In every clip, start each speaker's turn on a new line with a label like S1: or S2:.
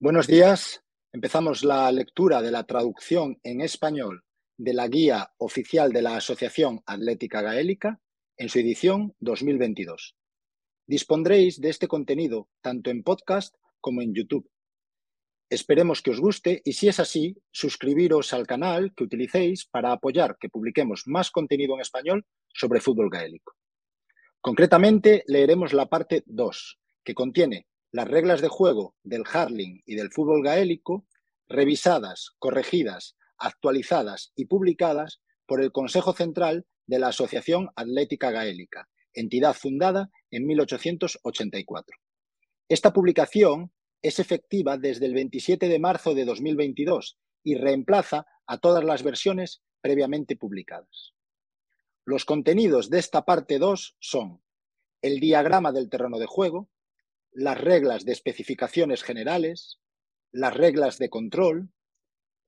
S1: Buenos días. Empezamos la lectura de la traducción en español de la guía oficial de la Asociación Atlética Gaélica en su edición 2022. Dispondréis de este contenido tanto en podcast como en YouTube. Esperemos que os guste y si es así, suscribiros al canal que utilicéis para apoyar que publiquemos más contenido en español sobre fútbol gaélico. Concretamente, leeremos la parte 2, que contiene las reglas de juego del hurling y del fútbol gaélico, revisadas, corregidas, actualizadas y publicadas por el Consejo Central de la Asociación Atlética Gaélica, entidad fundada en 1884. Esta publicación es efectiva desde el 27 de marzo de 2022 y reemplaza a todas las versiones previamente publicadas. Los contenidos de esta parte 2 son el diagrama del terreno de juego, las reglas de especificaciones generales, las reglas de control,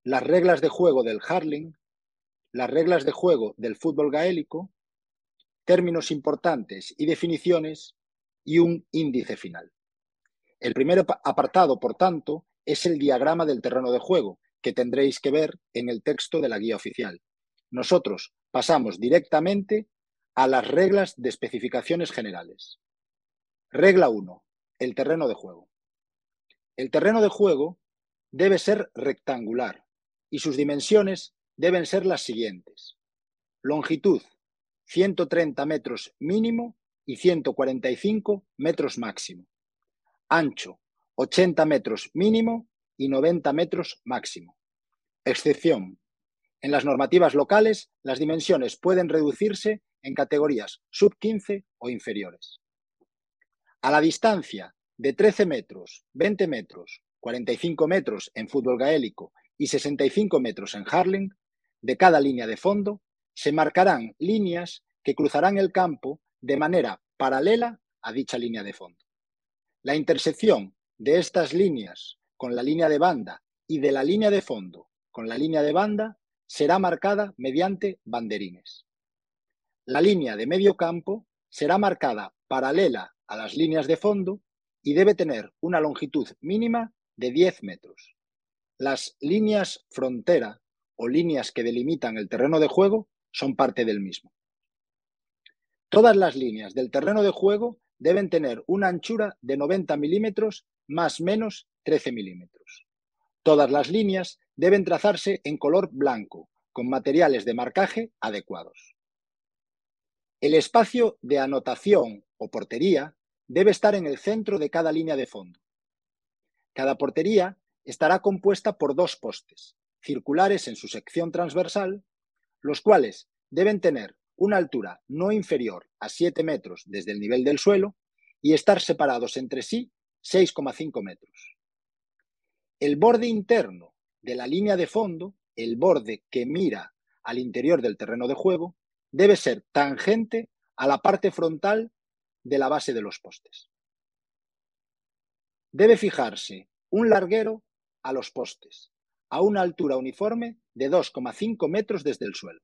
S1: las reglas de juego del hurling, las reglas de juego del fútbol gaélico, términos importantes y definiciones y un índice final. El primer apartado, por tanto, es el diagrama del terreno de juego, que tendréis que ver en el texto de la guía oficial. Nosotros pasamos directamente a las reglas de especificaciones generales. Regla 1 el terreno de juego. El terreno de juego debe ser rectangular y sus dimensiones deben ser las siguientes. Longitud 130 metros mínimo y 145 metros máximo. Ancho 80 metros mínimo y 90 metros máximo. Excepción. En las normativas locales, las dimensiones pueden reducirse en categorías sub 15 o inferiores. A la distancia de 13 metros, 20 metros, 45 metros en fútbol gaélico y 65 metros en hurling, de cada línea de fondo, se marcarán líneas que cruzarán el campo de manera paralela a dicha línea de fondo. La intersección de estas líneas con la línea de banda y de la línea de fondo con la línea de banda será marcada mediante banderines. La línea de medio campo será marcada paralela a las líneas de fondo y debe tener una longitud mínima de 10 metros. Las líneas frontera o líneas que delimitan el terreno de juego son parte del mismo. Todas las líneas del terreno de juego deben tener una anchura de 90 milímetros más menos 13 milímetros. Todas las líneas deben trazarse en color blanco, con materiales de marcaje adecuados. El espacio de anotación o portería debe estar en el centro de cada línea de fondo. Cada portería estará compuesta por dos postes, circulares en su sección transversal, los cuales deben tener una altura no inferior a 7 metros desde el nivel del suelo y estar separados entre sí 6,5 metros. El borde interno de la línea de fondo, el borde que mira al interior del terreno de juego, debe ser tangente a la parte frontal de la base de los postes. Debe fijarse un larguero a los postes, a una altura uniforme de 2,5 metros desde el suelo.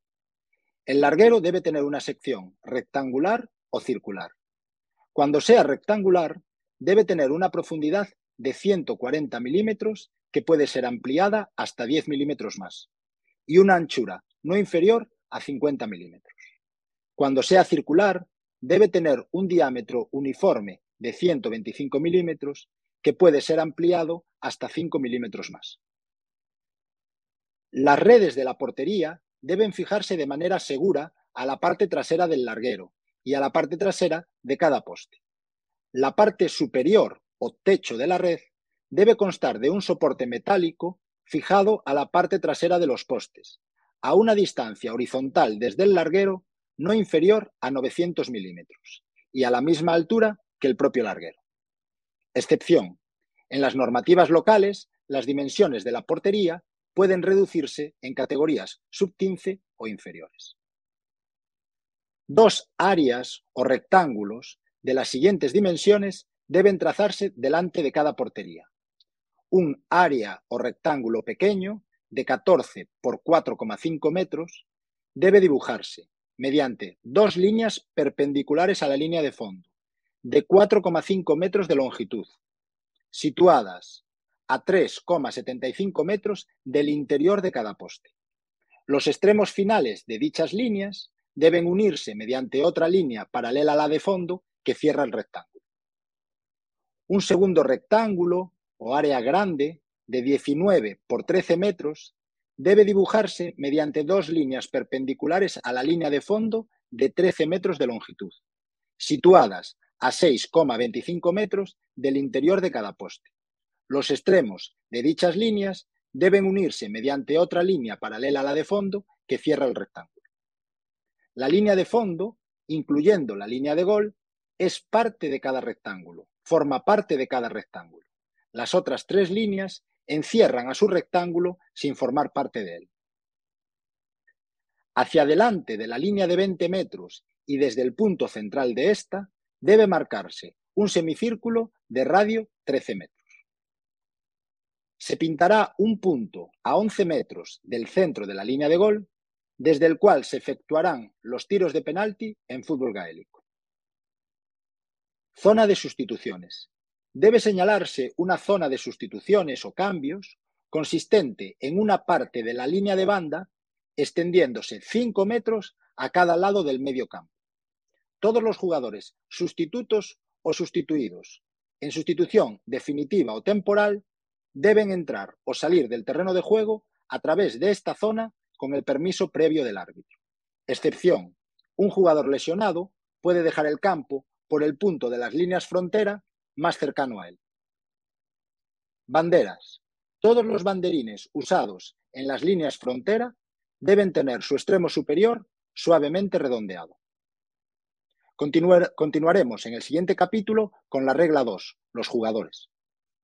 S1: El larguero debe tener una sección rectangular o circular. Cuando sea rectangular, debe tener una profundidad de 140 milímetros que puede ser ampliada hasta 10 milímetros más y una anchura no inferior a 50 milímetros. Cuando sea circular, debe tener un diámetro uniforme de 125 milímetros que puede ser ampliado hasta 5 milímetros más. Las redes de la portería deben fijarse de manera segura a la parte trasera del larguero y a la parte trasera de cada poste. La parte superior o techo de la red debe constar de un soporte metálico fijado a la parte trasera de los postes, a una distancia horizontal desde el larguero no inferior a 900 milímetros y a la misma altura que el propio larguero. Excepción. En las normativas locales, las dimensiones de la portería pueden reducirse en categorías sub 15 o inferiores. Dos áreas o rectángulos de las siguientes dimensiones deben trazarse delante de cada portería. Un área o rectángulo pequeño de 14 por 4,5 metros debe dibujarse mediante dos líneas perpendiculares a la línea de fondo, de 4,5 metros de longitud, situadas a 3,75 metros del interior de cada poste. Los extremos finales de dichas líneas deben unirse mediante otra línea paralela a la de fondo que cierra el rectángulo. Un segundo rectángulo o área grande de 19 por 13 metros debe dibujarse mediante dos líneas perpendiculares a la línea de fondo de 13 metros de longitud, situadas a 6,25 metros del interior de cada poste. Los extremos de dichas líneas deben unirse mediante otra línea paralela a la de fondo que cierra el rectángulo. La línea de fondo, incluyendo la línea de gol, es parte de cada rectángulo, forma parte de cada rectángulo. Las otras tres líneas encierran a su rectángulo sin formar parte de él. Hacia adelante de la línea de 20 metros y desde el punto central de esta, debe marcarse un semicírculo de radio 13 metros. Se pintará un punto a 11 metros del centro de la línea de gol, desde el cual se efectuarán los tiros de penalti en fútbol gaélico. Zona de sustituciones debe señalarse una zona de sustituciones o cambios consistente en una parte de la línea de banda extendiéndose 5 metros a cada lado del medio campo. Todos los jugadores sustitutos o sustituidos en sustitución definitiva o temporal deben entrar o salir del terreno de juego a través de esta zona con el permiso previo del árbitro. Excepción, un jugador lesionado puede dejar el campo por el punto de las líneas frontera más cercano a él. Banderas. Todos los banderines usados en las líneas frontera deben tener su extremo superior suavemente redondeado. continuaremos en el siguiente capítulo con la regla 2, los jugadores.